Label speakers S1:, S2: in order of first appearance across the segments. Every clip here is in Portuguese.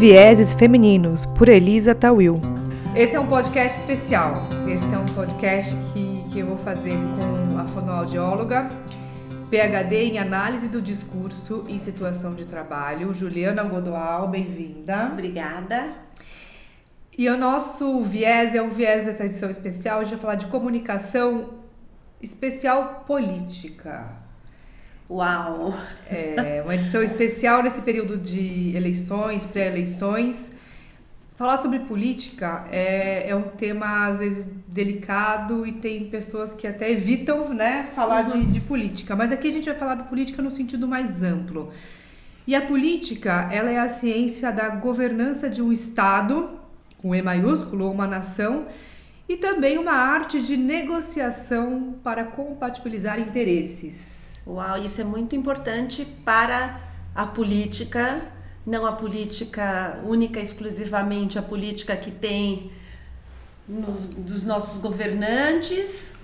S1: Vieses Femininos, por Elisa Tawil. Esse é um podcast especial. Esse é um podcast que, que eu vou fazer com a fonoaudióloga, PhD em análise do discurso em situação de trabalho, Juliana Godoal. Bem-vinda.
S2: Obrigada.
S1: E o nosso viés é um viés dessa edição especial. A gente vai falar de comunicação especial política.
S2: Uau!
S1: É uma edição especial nesse período de eleições, pré-eleições. Falar sobre política é, é um tema, às vezes, delicado e tem pessoas que até evitam né, falar uhum. de, de política. Mas aqui a gente vai falar de política no sentido mais amplo. E a política, ela é a ciência da governança de um Estado, com E maiúsculo, uma nação, e também uma arte de negociação para compatibilizar interesses.
S2: Uau, isso é muito importante para a política, não a política única, exclusivamente a política que tem nos, dos nossos governantes,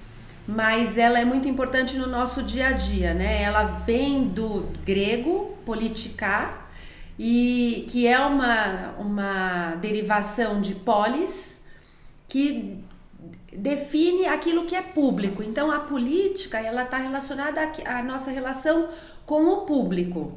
S2: mas ela é muito importante no nosso dia a dia, né? Ela vem do grego politicar e que é uma, uma derivação de polis que define aquilo que é público. Então a política ela está relacionada à nossa relação com o público.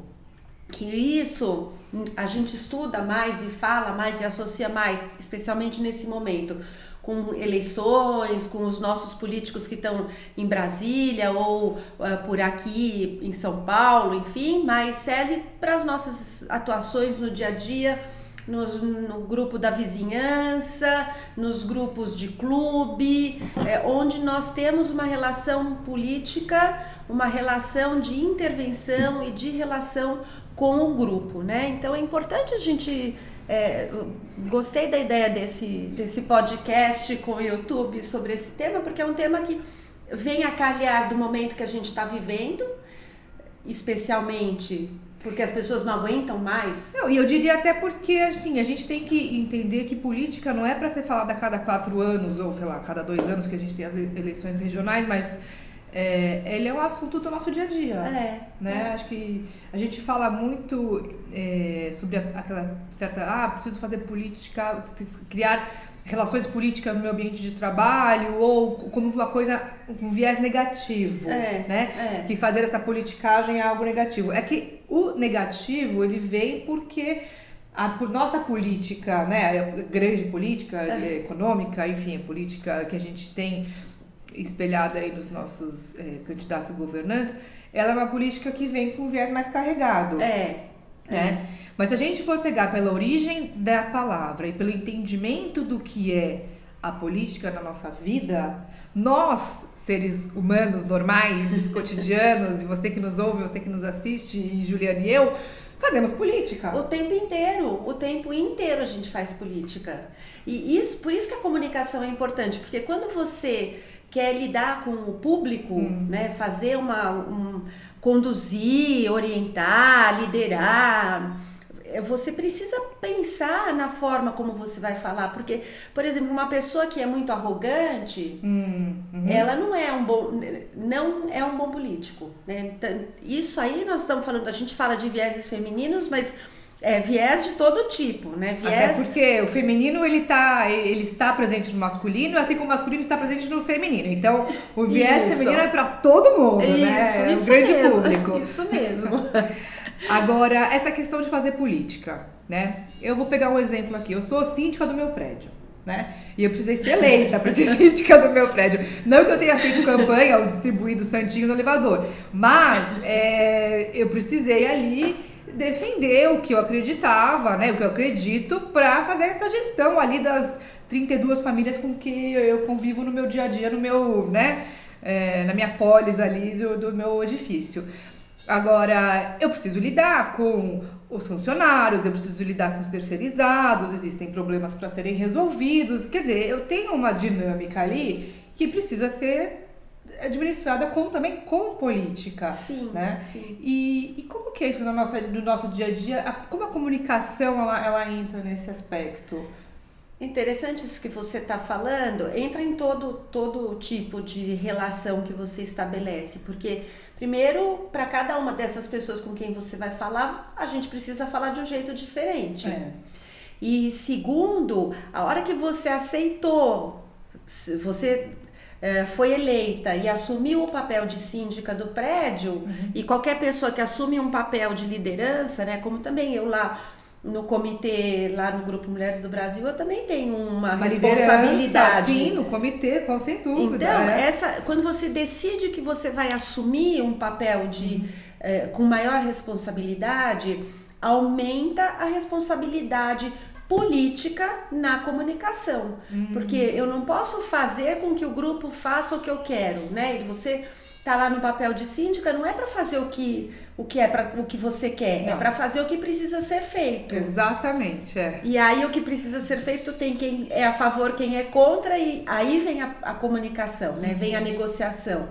S2: Que isso a gente estuda mais e fala mais e associa mais, especialmente nesse momento, com eleições, com os nossos políticos que estão em Brasília ou uh, por aqui em São Paulo, enfim, mas serve para as nossas atuações no dia a dia nos, no grupo da vizinhança, nos grupos de clube, é, onde nós temos uma relação política, uma relação de intervenção e de relação com o grupo, né? Então é importante a gente é, gostei da ideia desse, desse podcast com o YouTube sobre esse tema, porque é um tema que vem a calhar do momento que a gente está vivendo, especialmente porque as pessoas não aguentam mais?
S1: Não, e eu diria até porque assim, a gente tem que entender que política não é para ser falada a cada quatro anos, ou sei lá, a cada dois anos que a gente tem as eleições regionais, mas é, ele é um assunto do nosso dia a dia.
S2: É.
S1: Né? É. Acho que a gente fala muito é, sobre aquela certa. Ah, preciso fazer política, criar relações políticas no meu ambiente de trabalho ou como uma coisa um viés negativo,
S2: é,
S1: né? É. Que fazer essa politicagem é algo negativo. É que o negativo ele vem porque a nossa política, né, a grande política é. econômica, enfim, a política que a gente tem espelhada aí nos nossos é, candidatos governantes, ela é uma política que vem com um viés mais carregado.
S2: É.
S1: Né? É. Mas se a gente for pegar pela origem da palavra e pelo entendimento do que é a política na nossa vida, nós, seres humanos normais, cotidianos, e você que nos ouve, você que nos assiste, e Juliana e eu, fazemos política.
S2: O tempo inteiro, o tempo inteiro a gente faz política. E isso, por isso que a comunicação é importante, porque quando você quer lidar com o público, hum. né, fazer uma um, conduzir, orientar, liderar, é, você precisa pensar na forma como você vai falar, porque, por exemplo, uma pessoa que é muito arrogante,
S1: hum, uhum.
S2: ela não é um bom, não é um bom político, né? Então, isso aí nós estamos falando, a gente fala de vieses femininos, mas é viés de todo tipo, né? Viés...
S1: Até porque o feminino ele tá, ele está presente no masculino, assim como o masculino está presente no feminino. Então, o viés isso. feminino é para todo mundo,
S2: isso,
S1: né?
S2: É um grande mesmo. público. Isso mesmo.
S1: Agora, essa questão de fazer política, né? Eu vou pegar um exemplo aqui. Eu sou síndica do meu prédio. Né? E eu precisei ser eleita para ser síndica do meu prédio. Não que eu tenha feito campanha ou distribuído santinho no elevador, mas é, eu precisei ali defender o que eu acreditava, né, o que eu acredito, para fazer essa gestão ali das 32 famílias com que eu convivo no meu dia a dia, no meu, né, é, na minha polis ali do, do meu edifício. Agora, eu preciso lidar com os funcionários, eu preciso lidar com os terceirizados, existem problemas para serem resolvidos. Quer dizer, eu tenho uma dinâmica ali que precisa ser administrada com, também com política.
S2: Sim,
S1: né?
S2: sim.
S1: E, e como que é isso no nosso, no nosso dia a dia? A, como a comunicação ela, ela entra nesse aspecto?
S2: Interessante isso que você está falando. Entra em todo, todo tipo de relação que você estabelece, porque Primeiro, para cada uma dessas pessoas com quem você vai falar, a gente precisa falar de um jeito diferente.
S1: É.
S2: E segundo, a hora que você aceitou, você é, foi eleita e assumiu o papel de síndica do prédio, uhum. e qualquer pessoa que assume um papel de liderança, né, como também eu lá no comitê, lá no Grupo Mulheres do Brasil, eu também tenho uma, uma responsabilidade.
S1: Sim, no comitê, com sem dúvida.
S2: Então, é. essa, quando você decide que você vai assumir um papel de, uhum. é, com maior responsabilidade, aumenta a responsabilidade política na comunicação. Uhum. Porque eu não posso fazer com que o grupo faça o que eu quero, né? E você tá lá no papel de síndica não é para fazer o que o que é para o que você quer, é não. é para fazer o que precisa ser feito.
S1: Exatamente, é.
S2: E aí o que precisa ser feito tem quem é a favor, quem é contra e aí vem a, a comunicação, né? Uhum. Vem a negociação.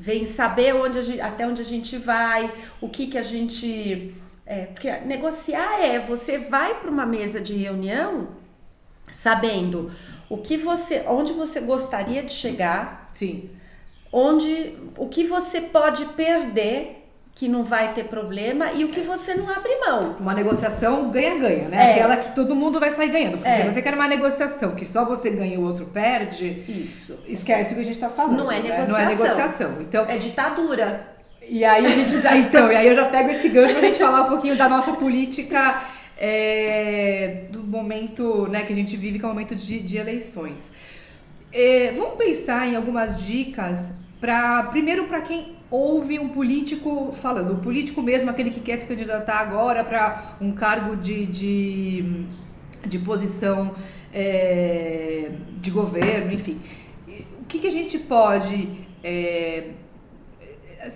S2: Vem saber onde gente, até onde a gente vai, o que que a gente é, porque negociar é você vai para uma mesa de reunião sabendo o que você, onde você gostaria de chegar,
S1: sim,
S2: onde o que você pode perder que não vai ter problema e o que você não abre mão.
S1: Uma negociação ganha-ganha, né? É. Aquela que todo mundo vai sair ganhando. Porque é. se você quer uma negociação que só você ganha e o outro perde,
S2: isso.
S1: Esquece o que a gente está falando.
S2: Não é negociação.
S1: Né? Não é negociação. Então,
S2: é ditadura.
S1: E aí a gente já, então, e aí eu já pego esse gancho pra gente falar um pouquinho da nossa política é, do momento né, que a gente vive, que é o momento de, de eleições. É, vamos pensar em algumas dicas para primeiro para quem ouve um político falando, o político mesmo, aquele que quer se candidatar agora para um cargo de, de, de posição é, de governo, enfim. O que, que a gente pode é,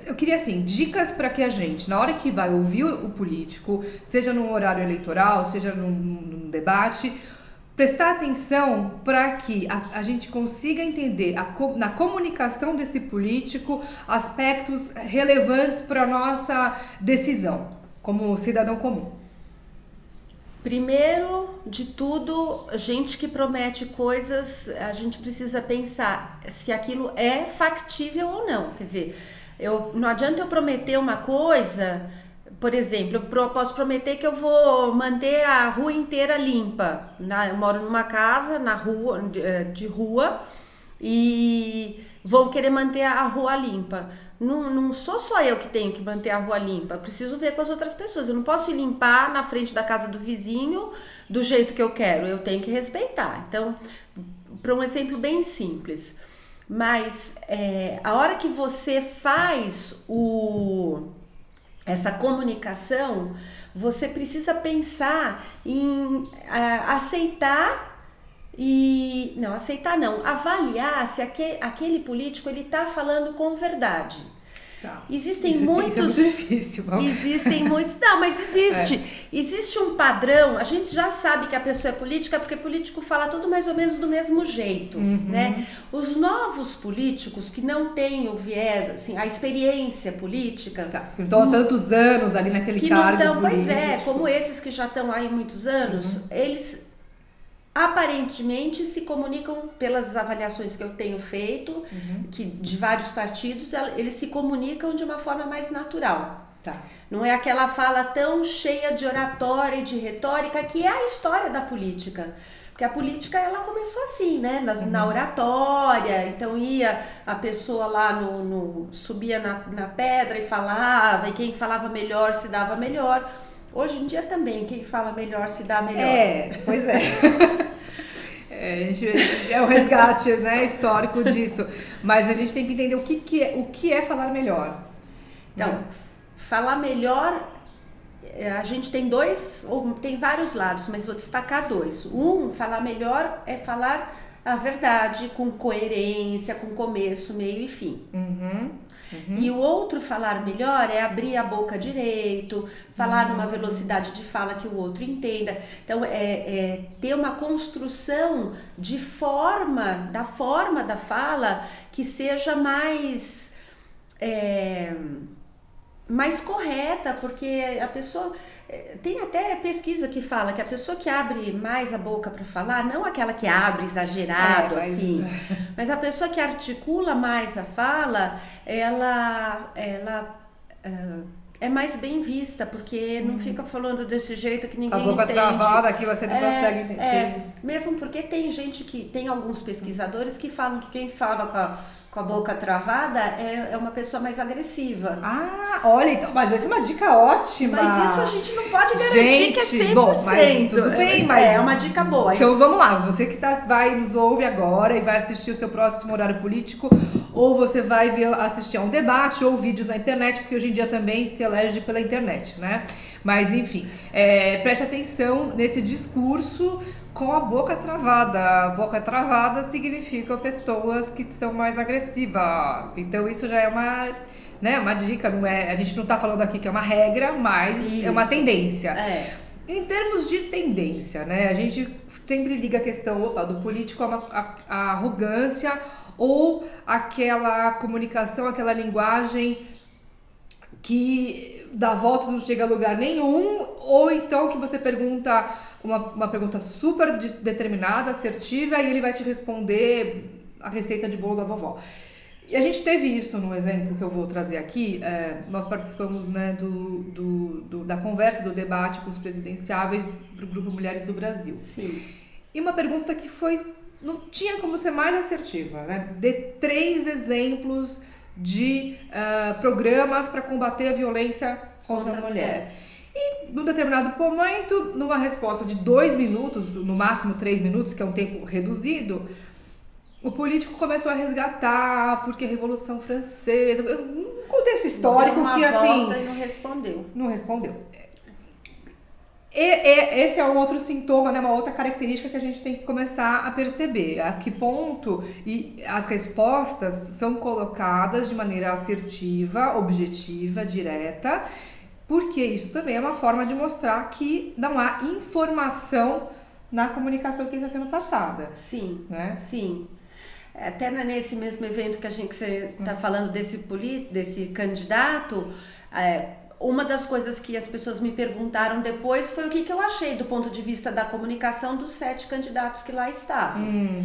S1: eu queria assim, dicas para que a gente, na hora que vai ouvir o político, seja num horário eleitoral, seja num, num debate, prestar atenção para que a, a, gente consiga entender a, na comunicação desse político aspectos relevantes para a nossa decisão como cidadão comum.
S2: Primeiro de tudo, gente que promete coisas, a gente precisa pensar se aquilo é factível ou não. Quer dizer, eu, não adianta eu prometer uma coisa, por exemplo, eu posso prometer que eu vou manter a rua inteira limpa. Na, eu moro numa casa na rua de, eh, de rua e vou querer manter a rua limpa. Não, não sou só eu que tenho que manter a rua limpa, preciso ver com as outras pessoas. Eu não posso limpar na frente da casa do vizinho do jeito que eu quero, eu tenho que respeitar. Então, para um exemplo bem simples, mas é, a hora que você faz o, essa comunicação, você precisa pensar em a, aceitar e não aceitar não avaliar se aquele, aquele político ele está falando com verdade
S1: Tá.
S2: Existem
S1: isso,
S2: muitos.
S1: Isso é muito difícil, vamos.
S2: Existem muitos. Não, mas existe. É. Existe um padrão. A gente já sabe que a pessoa é política porque político fala tudo mais ou menos do mesmo jeito, uhum. né? Os novos políticos que não têm o viés, assim, a experiência política.
S1: Tá. Então há tantos anos ali naquele
S2: que
S1: cargo.
S2: Não tão, pois é, como esses que já estão aí muitos anos, uhum. eles aparentemente se comunicam pelas avaliações que eu tenho feito, uhum. que de vários partidos, eles se comunicam de uma forma mais natural.
S1: Tá.
S2: Não é aquela fala tão cheia de oratória e de retórica que é a história da política. Porque a política ela começou assim, né? Na, uhum. na oratória, então ia a pessoa lá no, no subia na, na pedra e falava, e quem falava melhor se dava melhor. Hoje em dia também, quem fala melhor se dá melhor.
S1: É, pois é. É, gente, é o resgate né, histórico disso. Mas a gente tem que entender o que, que, é, o que é falar melhor.
S2: Então, né? falar melhor, é, a gente tem dois, ou tem vários lados, mas vou destacar dois. Um, falar melhor é falar a verdade com coerência, com começo, meio e fim.
S1: Uhum.
S2: Uhum. E o outro falar melhor é abrir a boca direito, falar uhum. numa velocidade de fala que o outro entenda. Então, é, é, ter uma construção de forma, da forma da fala que seja mais. É, mais correta, porque a pessoa tem até pesquisa que fala que a pessoa que abre mais a boca para falar, não aquela que abre exagerado é, mas... assim, mas a pessoa que articula mais a fala, ela, ela uh, é mais bem vista, porque não fica falando desse jeito que ninguém
S1: a boca
S2: entende.
S1: travada aqui você não
S2: É,
S1: consegue entender.
S2: É, mesmo porque tem gente que, tem alguns pesquisadores que falam que quem fala com a, com a boca travada é, é uma pessoa mais agressiva.
S1: Ah, olha, então, mas essa é uma dica ótima.
S2: Mas isso a gente não pode garantir que é 100%.
S1: Gente, bom, mas tudo bem, mas-
S2: É uma dica boa.
S1: Então vamos lá, você que tá, vai nos ouve agora e vai assistir o seu próximo horário político, ou você vai ver, assistir a um debate ou vídeos na internet, porque hoje em dia também se elege pela internet, né? Mas enfim, é, preste atenção nesse discurso com a boca travada. A boca travada significa pessoas que são mais agressivas. Então isso já é uma, né, uma dica, não é? A gente não tá falando aqui que é uma regra, mas é uma
S2: Isso.
S1: tendência.
S2: É.
S1: Em termos de tendência, né? A gente sempre liga a questão opa, do político a, uma- a- a arrogância ou aquela comunicação, aquela linguagem que dá volta e não chega a lugar nenhum, ou então que você pergunta uma, uma pergunta super de- determinada, assertiva, e ele vai te responder a receita de bolo da vovó. E a gente teve isso no exemplo que eu vou trazer aqui. é, nós participamos né, do, do- do- da conversa, do debate com os presidenciáveis do Grupo Mulheres do Brasil.
S2: Sim.
S1: E uma pergunta que foi. Não tinha como ser mais assertiva, né? Dê três exemplos de ah, programas para combater a violência contra,
S2: Contra
S1: a mulher. E num determinado momento, numa resposta de dois minutos, no máximo três minutos, que é um tempo reduzido, o político começou a resgatar porque a Revolução Francesa, um contexto histórico que assim
S2: volta e não respondeu.
S1: não respondeu. E, e- esse é um outro sintoma, né, uma outra característica que a gente tem que começar a perceber. A que ponto e as respostas são colocadas de maneira assertiva, objetiva, direta, porque isso também é uma forma de mostrar que não há informação na comunicação que está sendo passada.
S2: Sim.
S1: Né?
S2: Sim. Até nesse mesmo evento que a gente está falando desse, desse candidato, é, uma das coisas que as pessoas me perguntaram depois foi o que, que eu achei do ponto de vista da comunicação dos sete candidatos que lá estavam.
S1: Hum,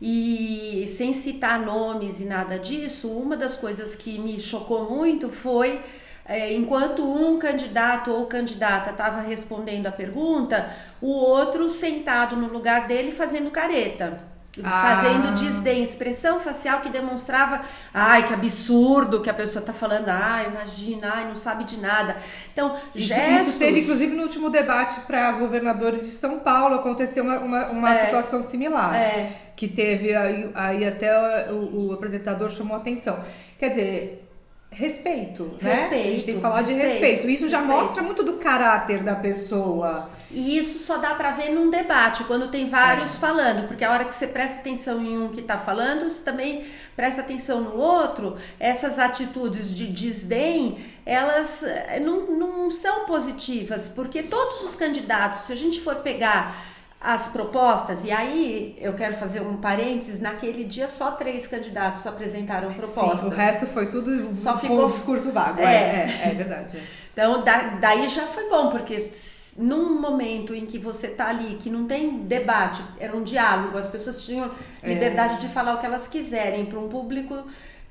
S2: E sem citar nomes e nada disso, uma das coisas que me chocou muito foi é, enquanto um candidato ou candidata estava respondendo a pergunta, o outro sentado no lugar dele fazendo careta.
S1: Ah.
S2: Fazendo desdém, expressão facial que demonstrava, ai, que absurdo que a pessoa está falando, ai, imagina, ai, não sabe de nada. Então,
S1: Isso,
S2: gestos.
S1: isso teve, inclusive, no último debate para governadores de São Paulo, aconteceu uma, uma, uma
S2: É.
S1: situação similar.
S2: É,
S1: Que teve, aí, aí até o, o apresentador chamou atenção. Quer dizer, respeito, né? A gente tem
S2: Respeito,
S1: que falar de
S2: respeito,
S1: respeito. Isso já
S2: respeito.
S1: mostra muito do caráter da pessoa.
S2: E isso só dá pra ver num debate, quando tem vários
S1: É.
S2: falando, porque a hora que você presta atenção em um que tá falando, você também presta atenção no outro. Essas atitudes de desdém, elas eh, não, não são positivas, porque todos os candidatos, se a gente for pegar as propostas, e aí eu quero fazer um parênteses, naquele dia só três candidatos apresentaram propostas.
S1: Sim, o resto foi tudo
S2: Só ficou-
S1: discurso vago.
S2: É.
S1: É, é, é verdade. É.
S2: Então, da- daí já foi bom, porque num momento em que você tá ali, que não tem debate, era um diálogo, as pessoas tinham
S1: É.
S2: liberdade de falar o que elas quiserem para um público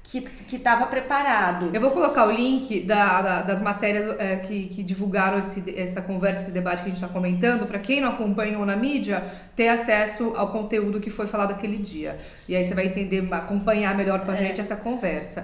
S2: que que estava preparado.
S1: Eu vou colocar o link da- da- das matérias é, que, que divulgaram esse- essa conversa, esse debate que a gente está comentando, para quem não acompanhou na mídia, ter acesso ao conteúdo que foi falado aquele dia. E aí você vai entender, acompanhar melhor
S2: É.
S1: com a gente essa conversa.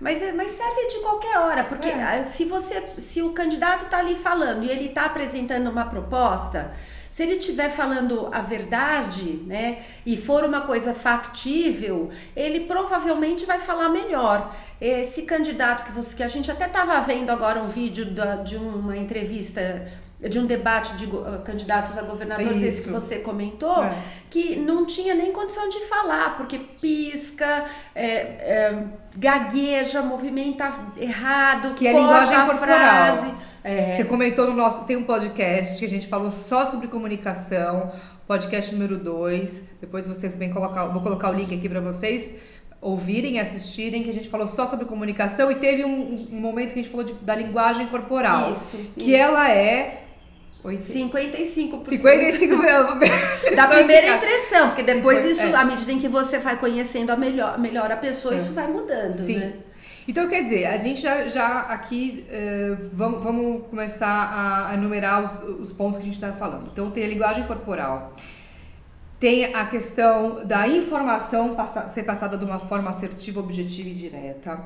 S2: Mas, é- mas serve de qualquer hora, porque
S1: É.
S2: ah, se você, se o candidato está ali falando e ele está apresentando uma proposta, se ele estiver falando a verdade, né, e for uma coisa factível, ele provavelmente vai falar melhor. Esse candidato que você, que a gente até estava vendo agora um vídeo da- de uma entrevista de um debate de ah, candidatos a governadores, esse
S1: Isso.
S2: que você comentou,
S1: É.
S2: que não tinha nem condição de falar, porque pisca, é, é, gagueja, movimenta errado,
S1: Que é
S2: corta
S1: linguagem
S2: a
S1: corporal.
S2: frase. É,
S1: Você comentou no nosso. Tem um podcast que a gente falou só sobre comunicação, podcast número 2. Depois você vem colocar. Vou colocar o link aqui para vocês ouvirem, assistirem, que a gente falou só sobre comunicação e teve um, um momento que a gente falou de- da linguagem corporal.
S2: Isso,
S1: Que
S2: isso.
S1: ela é.
S2: 55%.
S1: 55
S2: Da primeira impressão, porque depois
S1: Cinquenta-
S2: isso,
S1: é.
S2: à medida em que você vai conhecendo a melhor, melhor a pessoa,
S1: É.
S2: isso vai mudando,
S1: Sim.
S2: né?
S1: Então, quer dizer, a gente já, já aqui uh, vamos, vamos começar a, a enumerar os, os pontos que a gente está falando. Então, tem a linguagem corporal, tem a questão da informação passa, ser passada de uma forma assertiva, objetiva e direta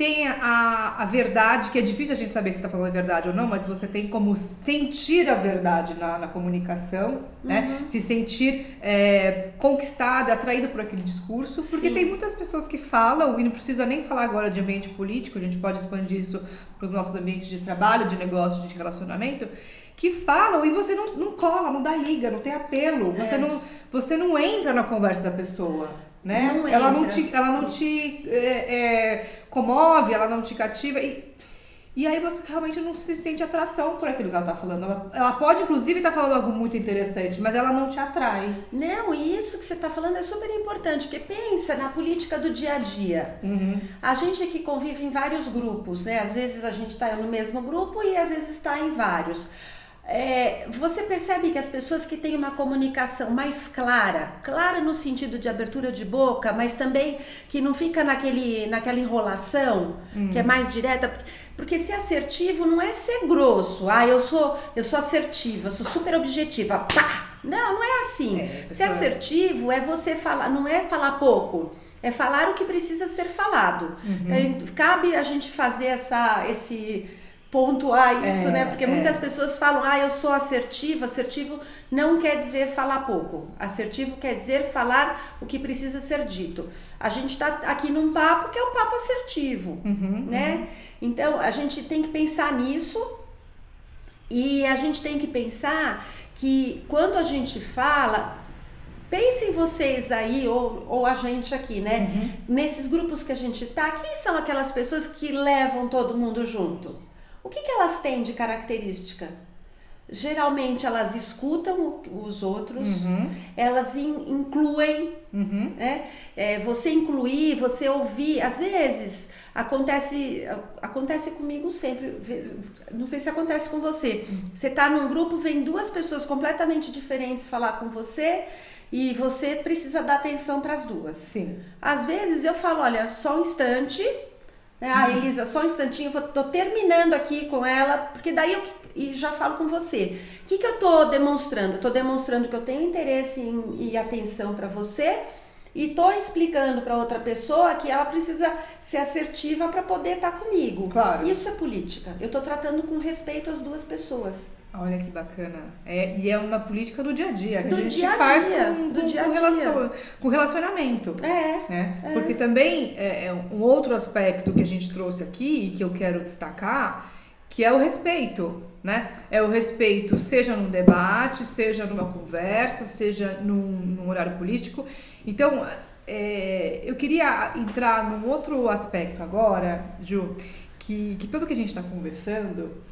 S1: tem a, a verdade, que é difícil a gente saber se está falando a verdade ou não, mas você tem como sentir a verdade na, na comunicação, né? uhum. né? Se sentir é, conquistado, atraído por aquele discurso, porque Sim. tem muitas pessoas que falam, e não precisa nem falar agora de ambiente político, a gente pode expandir isso para os nossos ambientes de trabalho, de negócio, de relacionamento, que falam e você não, não cola, não dá liga, não tem apelo, é. você, não, você não entra na conversa da pessoa né? Não ela, não te, ela não te é, é, comove, ela não te cativa. E, e aí você realmente não se sente atração por aquilo que ela tá falando. Ela, ela pode, inclusive, estar tá falando algo muito interessante, mas ela não te atrai.
S2: Não, e isso que você está falando é super importante, porque pensa na política do dia a dia. Uhum. A gente aqui convive em vários grupos, né? Às vezes a gente está no mesmo grupo e às vezes está em vários. É, você percebe que as pessoas que têm uma comunicação mais clara, clara no sentido de abertura de boca, mas também que não fica naquele, naquela enrolação, hum. que é mais direta, porque ser assertivo não é ser grosso. Ah, eu sou, eu sou assertiva, sou super objetiva. Pá! Não, não é assim. É, ser assertivo é você falar, não é falar pouco. É falar o que precisa ser falado. Uhum. Então, cabe a gente fazer essa, esse, pontuar isso, é, né? Porque é. muitas pessoas falam, ah, eu sou assertiva. Assertivo não quer dizer falar pouco. Assertivo quer dizer falar o que precisa ser dito. A gente está aqui num papo que é um papo assertivo, uhum, né? Uhum. Então a gente tem que pensar nisso e a gente tem que pensar que quando a gente fala, Pensem vocês aí, ou, ou a gente aqui, né? Uhum. Nesses grupos que a gente tá, quem são aquelas pessoas que levam todo mundo junto? O que, que elas têm de característica? Geralmente elas escutam os outros, uhum. elas in, incluem, uhum. né? É, você incluir, você ouvir, às vezes acontece acontece comigo sempre, não sei se acontece com você. Você está num grupo, vem duas pessoas completamente diferentes falar com você e você precisa dar atenção para as duas.
S1: Sim.
S2: Às vezes eu falo, olha, só um instante, né? Ah, Elisa, só um instantinho, vou, tô terminando aqui com ela, porque daí eu e já falo com você. O que, que eu tô demonstrando? Eu tô demonstrando que eu tenho interesse em, e atenção para você e tô explicando para outra pessoa que ela precisa ser assertiva para poder estar tá comigo.
S1: Claro.
S2: Isso é política. Eu tô tratando com respeito as duas pessoas.
S1: Olha que bacana. É, e é uma política do dia a dia, que
S2: do
S1: a gente
S2: dia -a
S1: faz
S2: dia,
S1: com,
S2: do
S1: com,
S2: dia
S1: com, relacion, com relacionamento.
S2: É,
S1: né?
S2: é.
S1: Porque também é, é, um outro aspecto que a gente trouxe aqui e que eu quero destacar, que é o respeito. Né? É o respeito, seja num debate, seja numa conversa, seja num, num horário político. Então, é, eu queria entrar num outro aspecto agora, Ju, que, que pelo que a gente está conversando,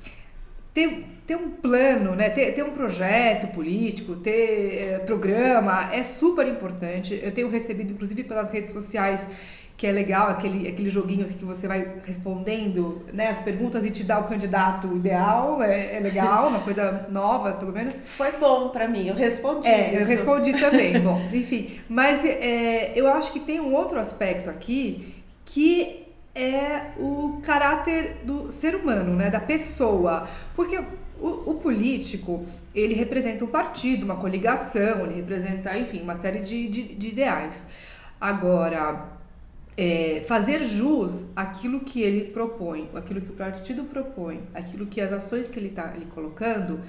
S1: ter, ter um plano, né? ter, ter um projeto político, ter é, programa é super importante. Eu tenho recebido, inclusive pelas redes sociais, que é legal, aquele, aquele joguinho que você vai respondendo né, as perguntas e te dá o candidato ideal, é, é legal, uma coisa nova, pelo menos.
S2: Foi bom para mim, eu respondi
S1: é,
S2: isso.
S1: eu respondi também, bom, enfim. Mas é, eu acho que tem um outro aspecto aqui que é o caráter do ser humano, né, da pessoa. Porque o, o, político, ele representa um partido, uma coligação, ele representa, enfim, uma série de, de, de ideais. Agora, é, fazer jus àquilo que ele propõe, aquilo que o partido propõe, aquilo que as ações que ele está ali colocando,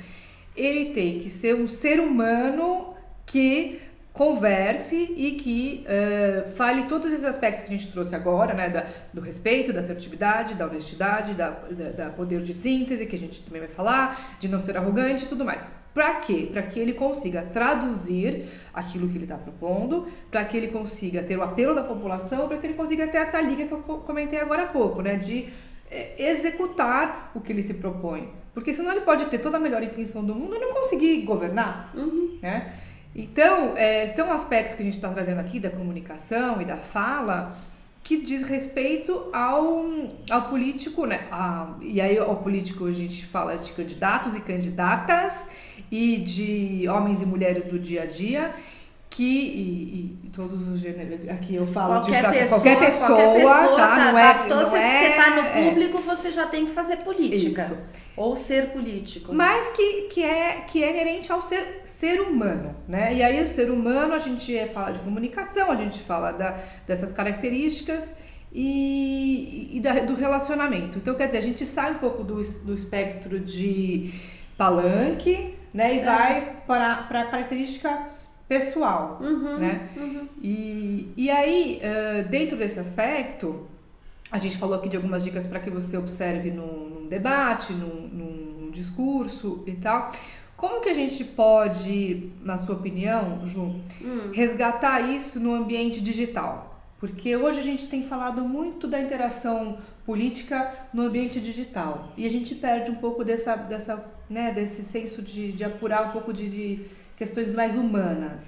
S1: ele tem que ser um ser humano que converse e que uh, fale todos esses aspectos que a gente trouxe agora, né, da, do respeito, da assertividade, da honestidade, da, da, da, poder de síntese, que a gente também vai falar, de não ser arrogante e tudo mais. Para quê? Para que ele consiga traduzir aquilo que ele está propondo, para que ele consiga ter o apelo da população, para que ele consiga ter essa liga que eu comentei agora há pouco, né, de é, executar o que ele se propõe. Porque senão ele pode ter toda a melhor intenção do mundo e não conseguir governar, uhum. né? Então, é, são aspectos que a gente está trazendo aqui da comunicação e da fala que diz respeito ao, ao político, né? A, e aí, ao político, a gente fala de candidatos e candidatas e de homens e mulheres do dia a dia que e, e, todos os gêneros aqui eu falo
S2: qualquer
S1: de
S2: pessoa,
S1: qualquer pessoa,
S2: qualquer pessoa
S1: tá?
S2: tá,
S1: Não é,
S2: bastou
S1: não
S2: você
S1: é,
S2: estar no
S1: é.
S2: público, você já tem que fazer política.
S1: Isso.
S2: Ou ser político.
S1: Mas que, que, é, que é inerente ao ser, ser humano, né? E aí o ser humano, a gente é, fala de comunicação, a gente fala da, dessas características e, e da- do relacionamento. Então, quer dizer, a gente sai um pouco do, do espectro de palanque, né? E vai para, para a característica pessoal, né? E, e aí, dentro desse aspecto, a gente falou aqui de algumas dicas para que você observe num, num debate, num, num discurso e tal. Como que a gente pode, na sua opinião, Ju, resgatar isso no ambiente digital? Porque hoje a gente tem falado muito da interação política no ambiente digital e a gente perde um pouco dessa, dessa, né, desse senso de, de apurar um pouco de, de questões mais humanas.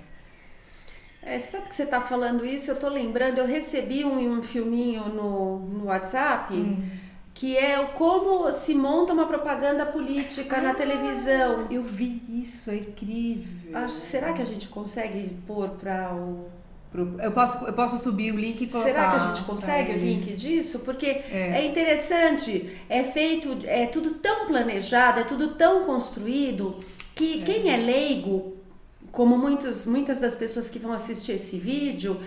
S2: É, sabe que você está falando isso? Eu estou lembrando, eu recebi um, um filminho no, no WhatsApp
S1: Hum.
S2: que é o como se monta uma propaganda política na televisão.
S1: Eu vi isso, é incrível.
S2: Acho- será que a gente consegue pôr para o.
S1: Eu posso, eu posso subir o link e colocar.
S2: Será que a gente consegue o link disso? Porque
S1: É.
S2: é. interessante, é feito, é tudo tão planejado, é tudo tão construído que quem é leigo, como muitos, muitas das pessoas que vão assistir esse vídeo,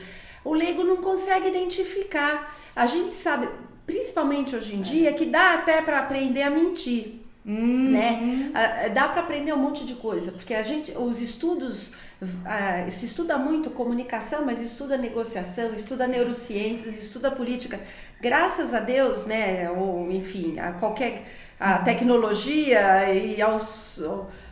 S2: o leigo não consegue identificar. A gente sabe, principalmente hoje em dia, que dá até para aprender a mentir.
S1: Hum,
S2: Né? Ah, Dá para aprender um monte de coisa, porque a gente, os estudos, ah, se estuda muito comunicação, mas estuda negociação, estuda neurociências, estuda política. Graças a Deus, né, ou enfim, a qualquer a tecnologia e aos,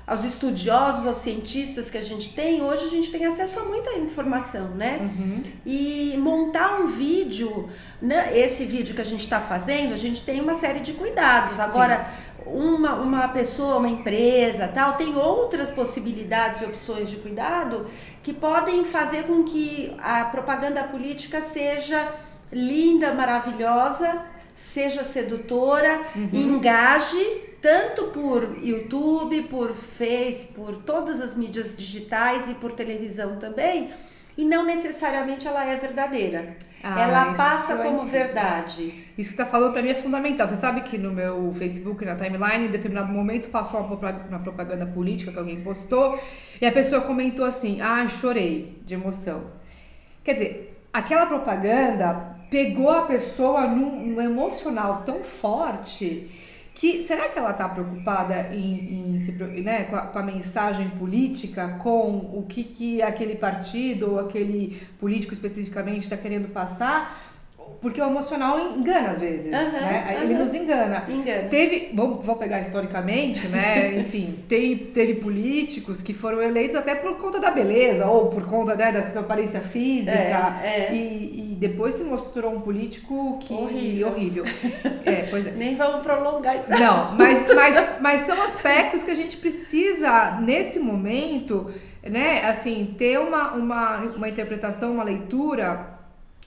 S2: aos estudiosos, aos cientistas que a gente tem, hoje a gente tem acesso a muita informação, né?
S1: Uhum.
S2: E montar um vídeo, né, esse vídeo que a gente está fazendo, a gente tem uma série de cuidados. Agora, uma, uma pessoa, uma empresa, tal, tem outras possibilidades e opções de cuidado que podem fazer com que a propaganda política seja linda, maravilhosa, seja sedutora, engaje tanto por YouTube, por Face, por todas as mídias digitais e por televisão também, e não necessariamente ela é verdadeira.
S1: Ah,
S2: ela passa
S1: é
S2: como
S1: incrível.
S2: verdade.
S1: Isso que você tá falando pra mim é fundamental. Você sabe que no meu Facebook, na timeline, em determinado momento passou uma propa- uma propaganda política que alguém postou e a pessoa comentou assim: Ah, chorei de emoção. Quer dizer, aquela propaganda pegou a pessoa num, num emocional tão forte que será que ela tá preocupada em, em né, com, a, com a mensagem política, com o que, que aquele partido ou aquele político especificamente está querendo passar? Porque o emocional engana às vezes,
S2: Aham,
S1: né? Ele nos engana.
S2: Engana.
S1: Teve, vamos, vamos pegar historicamente, né? Enfim, tem, teve políticos que foram eleitos até por conta da beleza ou por conta né, da sua aparência física.
S2: É, é.
S1: E, e depois se mostrou um político que
S2: Horrível.
S1: horrível. É, pois é.
S2: Nem vamos prolongar isso.
S1: Não, mas, mas, mas são aspectos que a gente precisa, nesse momento, né, assim, ter uma, uma, uma interpretação, uma leitura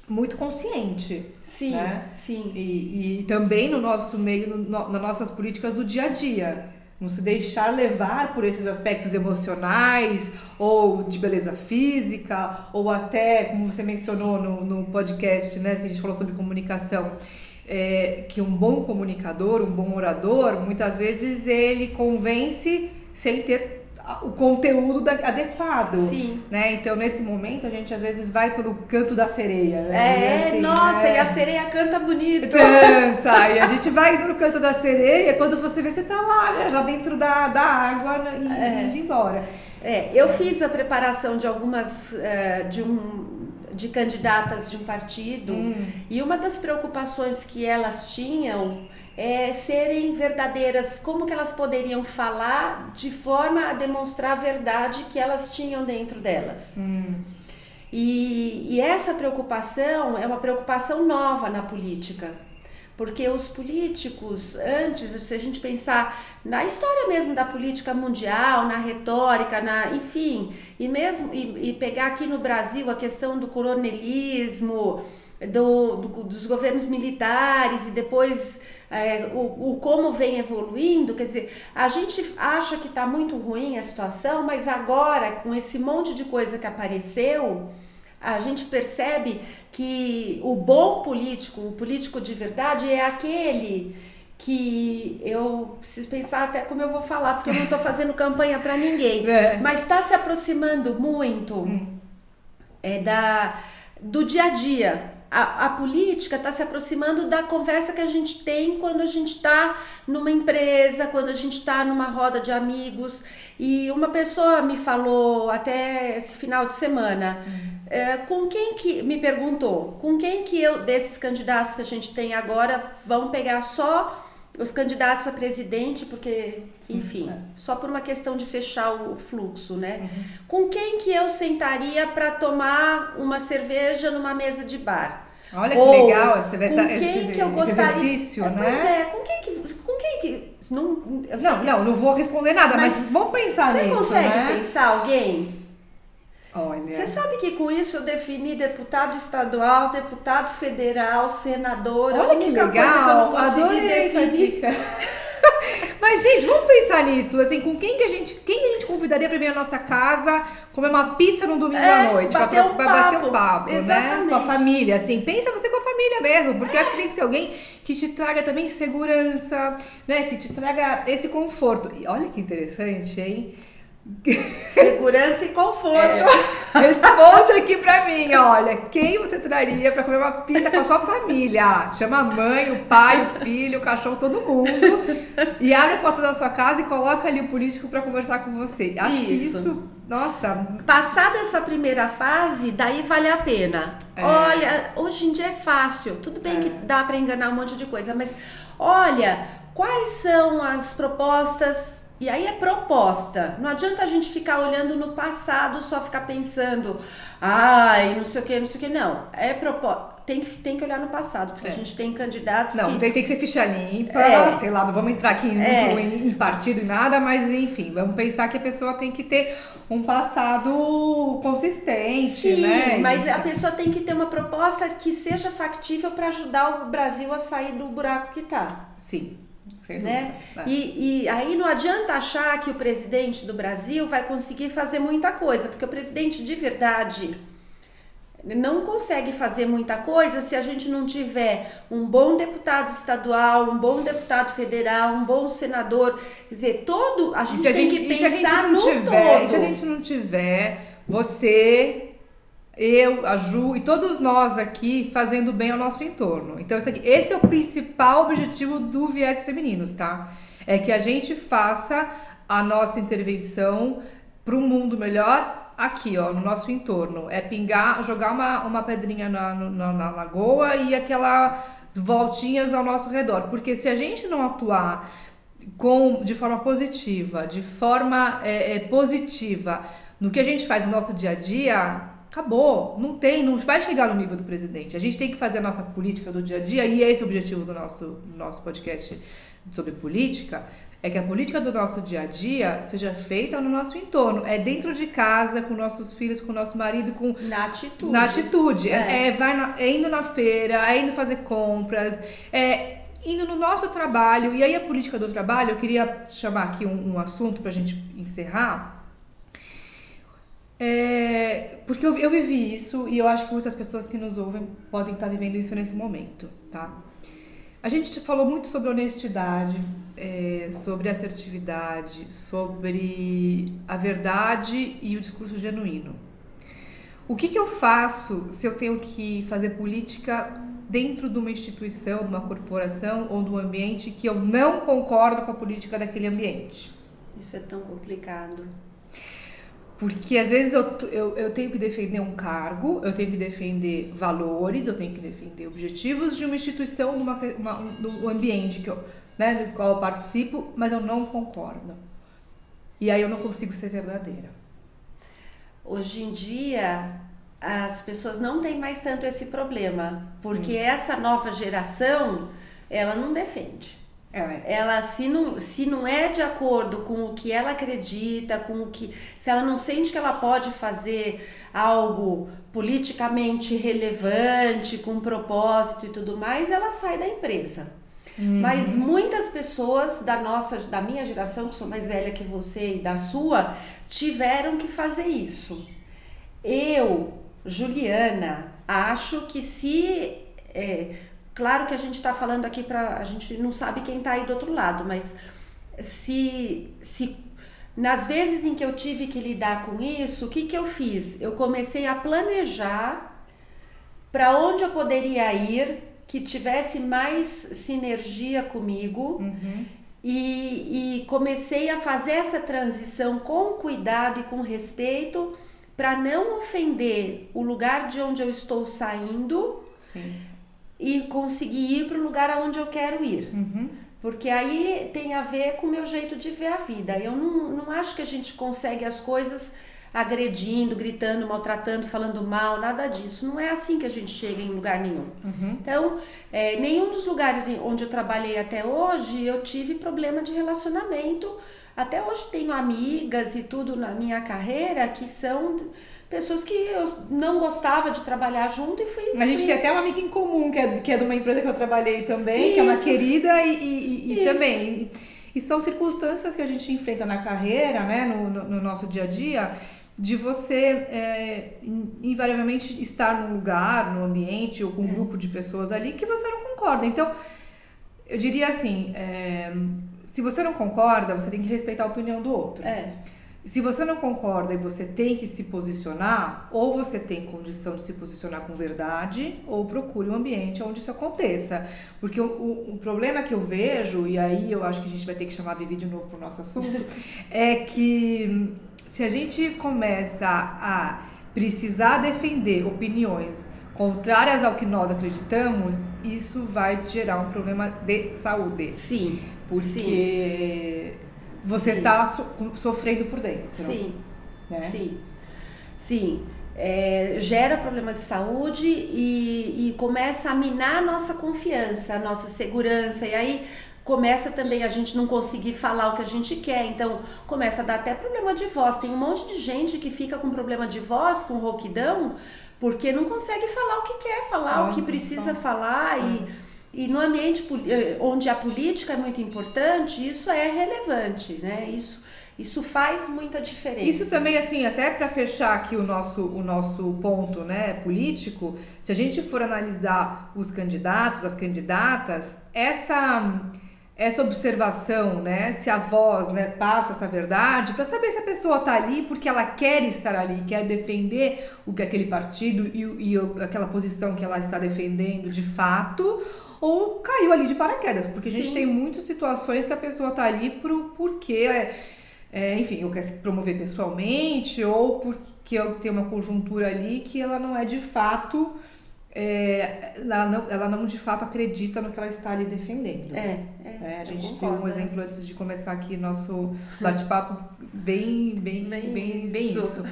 S1: muito consciente.
S2: Sim,
S1: né?
S2: sim.
S1: E, e também no nosso meio, no, no- nas nossas políticas do dia a dia. Não se deixar levar por esses aspectos emocionais ou de beleza física, ou até, como você mencionou no, no podcast, né, que a gente falou sobre comunicação, é, que um bom comunicador, um bom orador, muitas vezes ele convence sem ter o conteúdo da- adequado.
S2: Sim.
S1: Né? Então, nesse momento, a gente às vezes vai pelo canto da sereia. Né?
S2: É,
S1: Assim,
S2: nossa,
S1: né?
S2: e a sereia canta bonito.
S1: Canta, e a gente vai no canto da sereia, quando você vê, você tá lá, né, já dentro da, da água né, e
S2: É.
S1: indo embora.
S2: É, eu fiz a preparação de algumas eh, de um de candidatas de um partido
S1: Hum.
S2: e uma das preocupações que elas tinham é serem verdadeiras, como que elas poderiam falar de forma a demonstrar a verdade que elas tinham dentro delas.
S1: Hum.
S2: E, e essa preocupação é uma preocupação nova na política. Porque os políticos, antes, se a gente pensar na história mesmo da política mundial, na retórica, na, enfim, e mesmo e, e pegar aqui no Brasil a questão do coronelismo, do, do- dos governos militares e depois é, o, o, como vem evoluindo, quer dizer, a gente acha que está muito ruim a situação, mas agora, com esse monte de coisa que apareceu, a gente percebe que o bom político, o político de verdade, é aquele que eu preciso pensar até como eu vou falar, porque eu não estou fazendo campanha para ninguém, é. mas está se aproximando muito hum. é, da, do dia a dia a, a política está se aproximando da conversa que a gente tem quando a gente está numa empresa, quando a gente está numa roda de amigos. E uma pessoa me falou até esse final de semana, uhum. é, com quem que me perguntou, com quem que eu desses candidatos que a gente tem agora vão pegar só os candidatos a presidente, porque, enfim, é. só por uma questão de fechar o fluxo, né? Uhum. Com quem que eu sentaria para tomar uma cerveja numa mesa de bar?
S1: Olha que Ou, legal você vê
S2: com quem esse, que eu gostaria,
S1: exercício,
S2: é,
S1: né?
S2: Pois é, com quem que, com quem que não,
S1: não, não, não vou responder nada, mas, mas vamos pensar
S2: você
S1: nisso,
S2: Você consegue
S1: né?
S2: pensar alguém?
S1: Olha.
S2: Você sabe que com isso eu defini deputado estadual, deputado federal, senador.
S1: Olha a única que legal. coisa que eu não consegui Adorei definir. Mas, gente, vamos pensar nisso. Assim, com quem que a gente. Quem a gente convidaria para vir à nossa casa comer uma pizza no domingo
S2: é,
S1: à noite?
S2: Bater pra, um pra bater um
S1: papo,
S2: Exatamente.
S1: né? Com a família, assim. Pensa você com a família mesmo, porque é. acho que tem que ser alguém que te traga também segurança, né? Que te traga esse conforto. E olha que interessante, hein?
S2: Segurança e conforto. É,
S1: responde aqui pra mim, olha, quem você traria pra comer uma pizza com a sua família? Chama a mãe, o pai, o filho, o cachorro, todo mundo. E abre a porta da sua casa e coloca ali o político pra conversar com você. Acho isso. que isso, nossa.
S2: Passada essa primeira fase, daí vale a pena. É. Olha, hoje em dia é fácil. Tudo bem é. que dá pra enganar um monte de coisa, mas olha, quais são as propostas e aí é proposta. Não adianta a gente ficar olhando no passado, só ficar pensando, ai, não sei o que, não sei o que. Não. É proposta. Tem que, tem que olhar no passado, porque é. a gente tem candidatos
S1: não,
S2: que...
S1: tem, tem que ser ficha limpa, é. sei lá, não vamos entrar aqui é. em, em, partido e nada, mas enfim, vamos pensar que a pessoa tem que ter um passado consistente,
S2: Sim,
S1: né?
S2: mas a pessoa tem que ter uma proposta que seja factível para ajudar o Brasil a sair do buraco que está.
S1: Sim.
S2: Né? E, e aí não adianta achar que o presidente do Brasil vai conseguir fazer muita coisa, porque o presidente de verdade não consegue fazer muita coisa se a gente não tiver um bom deputado estadual, um bom deputado federal, um bom senador. Quer dizer, todo. A gente, tem gente, que pensar no
S1: tiver,
S2: todo.
S1: se a gente não tiver você eu, a Ju e todos nós aqui fazendo bem ao nosso entorno. Então, aqui, esse é o principal objetivo do Viés Femininos, tá? É que a gente faça a nossa intervenção para um mundo melhor aqui, ó, no nosso entorno. É pingar, jogar uma, uma pedrinha na, na, na lagoa e aquelas voltinhas ao nosso redor. Porque se a gente não atuar com, de forma positiva, de forma é, é, positiva no que a gente faz no nosso dia a dia, Acabou, não tem, não vai chegar no nível do presidente. A gente tem que fazer a nossa política do dia a dia e esse é o objetivo do nosso, nosso podcast sobre política, é que a política do nosso dia a dia seja feita no nosso entorno, é dentro de casa, com nossos filhos, com nosso marido, com
S2: na atitude.
S1: Na atitude, é, é vai na, é indo na feira, é indo fazer compras, é indo no nosso trabalho. E aí a política do trabalho, eu queria chamar aqui um, um assunto para a gente encerrar é, porque eu, eu vivi isso e eu acho que muitas pessoas que nos ouvem podem estar vivendo isso nesse momento, tá? A gente falou muito sobre honestidade, é, sobre assertividade, sobre a verdade e o discurso genuíno. O que, que eu faço se eu tenho que fazer política dentro de uma instituição, de uma corporação ou de um ambiente que eu não concordo com a política daquele ambiente?
S2: Isso é tão complicado.
S1: Porque às vezes eu, eu, eu tenho que defender um cargo, eu tenho que defender valores, eu tenho que defender objetivos de uma instituição, de uma, uma, um ambiente que eu, né, do qual eu participo, mas eu não concordo. E aí eu não consigo ser verdadeira.
S2: Hoje em dia, as pessoas não têm mais tanto esse problema, porque hum. essa nova geração, ela não defende. É. Ela, se não, se não é de acordo com o que ela acredita, com o que. Se ela não sente que ela pode fazer algo politicamente relevante, com propósito e tudo mais, ela sai da empresa. Uhum. Mas muitas pessoas da nossa, da minha geração, que sou mais velha que você e da sua, tiveram que fazer isso. Eu, Juliana, acho que se. É, claro que a gente está falando aqui para. A gente não sabe quem está aí do outro lado, mas se, se nas vezes em que eu tive que lidar com isso, o que, que eu fiz? Eu comecei a planejar para onde eu poderia ir que tivesse mais sinergia comigo uhum. e, e comecei a fazer essa transição com cuidado e com respeito para não ofender o lugar de onde eu estou saindo Sim. E conseguir ir para o lugar aonde eu quero ir. Uhum. Porque aí tem a ver com o meu jeito de ver a vida. Eu não, não acho que a gente consegue as coisas agredindo, gritando, maltratando, falando mal, nada disso. Não é assim que a gente chega em lugar nenhum. Uhum. Então, é, nenhum dos lugares onde eu trabalhei até hoje eu tive problema de relacionamento. Até hoje tenho amigas e tudo na minha carreira que são pessoas que eu não gostava de trabalhar junto e fui.
S1: A gente fui... tem até uma amiga em comum, que é, que é de uma empresa que eu trabalhei também, Isso. que é uma querida e, e, e também. E são circunstâncias que a gente enfrenta na carreira, né, no, no, no nosso dia a dia, de você é, invariavelmente estar num lugar, num ambiente ou com um é. grupo de pessoas ali que você não concorda. Então, eu diria assim, é, se você não concorda, você tem que respeitar a opinião do outro. É. Se você não concorda e você tem que se posicionar, ou você tem condição de se posicionar com verdade, ou procure um ambiente onde isso aconteça. Porque o, o, o problema que eu vejo, e aí eu acho que a gente vai ter que chamar a Vivi de novo para o nosso assunto, é que se a gente começa a precisar defender opiniões contrárias ao que nós acreditamos, isso vai gerar um problema de saúde.
S2: Sim.
S1: Porque sim você está so, sofrendo por dentro.
S2: Sim. Né? Sim. Sim. É, gera problema de saúde e, e começa a minar a nossa confiança, a nossa segurança. E aí começa também a gente não conseguir falar o que a gente quer, então começa a dar até problema de voz. Tem um monte de gente que fica com problema de voz, com rouquidão, porque não consegue falar o que quer falar, ah, o que precisa então. falar e ah. E no ambiente eh, onde a política é muito importante, isso é relevante, né? Isso, isso faz muita diferença.
S1: Isso também, assim, até para fechar aqui o nosso, o nosso ponto né, político, se a gente for analisar os candidatos, as candidatas, essa essa observação, né, se a voz, né, passa essa verdade, para saber se a pessoa está ali porque ela quer estar ali, quer defender o que aquele partido e, e aquela posição que ela está defendendo de fato, ou caiu ali de paraquedas, porque a gente tem muitas situações que a pessoa tá ali por, porque, é, é, enfim, eu quero se promover pessoalmente, ou porque eu tenho uma conjuntura ali que ela não é de fato. É, ela, não, ela não de fato acredita no que ela está ali defendendo.
S2: É, é,
S1: é a gente tem um exemplo antes de começar aqui nosso bate-papo bem, bem, bem, bem, bem isso. isso.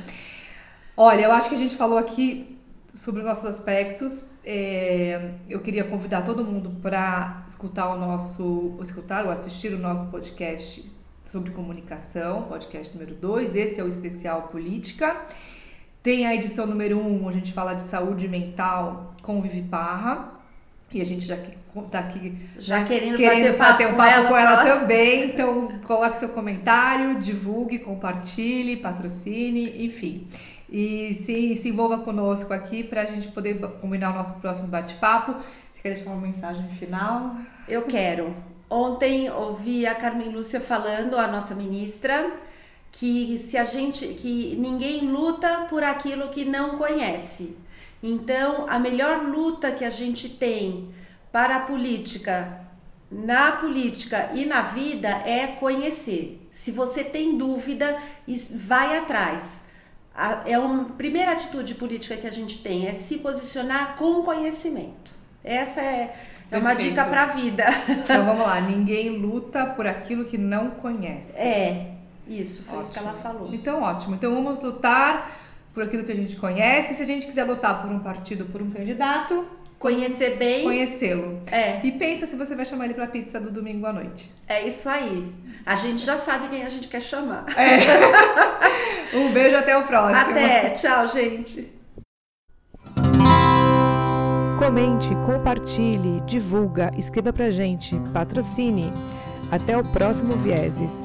S1: Olha, eu acho que a gente falou aqui sobre os nossos aspectos. É, eu queria convidar todo mundo para escutar o nosso, escutar ou assistir o nosso podcast sobre comunicação, podcast número 2. Esse é o especial Política. Tem a edição número 1, um, a gente fala de saúde mental com Vivi Parra. E a gente já está aqui
S2: já querendo, querendo bater,
S1: um papo com ela, com ela também. Então, coloque seu comentário, divulgue, compartilhe, patrocine, enfim e se, se envolva conosco aqui para a gente poder combinar o nosso próximo bate-papo. Você quer deixar uma mensagem final?
S2: Eu quero. Ontem ouvi a Carmen Lúcia falando, a nossa ministra, que se a gente que ninguém luta por aquilo que não conhece. Então, a melhor luta que a gente tem para a política, na política e na vida é conhecer. Se você tem dúvida, vai atrás a, é uma primeira atitude política que a gente tem, é se posicionar com conhecimento. Essa é, é uma dica para a vida.
S1: Então vamos lá, ninguém luta por aquilo que não conhece.
S2: É, isso, foi ótimo. isso que ela falou.
S1: Então, ótimo. Então vamos lutar por aquilo que a gente conhece. Se a gente quiser lutar por um partido, por um candidato,
S2: conhecer bem,
S1: conhecê-lo.
S2: É.
S1: E pensa se você vai chamar ele para pizza do domingo à noite.
S2: É isso aí. A gente já sabe quem a gente quer chamar.
S1: É. um beijo até o próximo.
S2: Até, tchau, gente.
S1: Comente, compartilhe, divulga, escreva pra gente, patrocine. Até o próximo Vieses.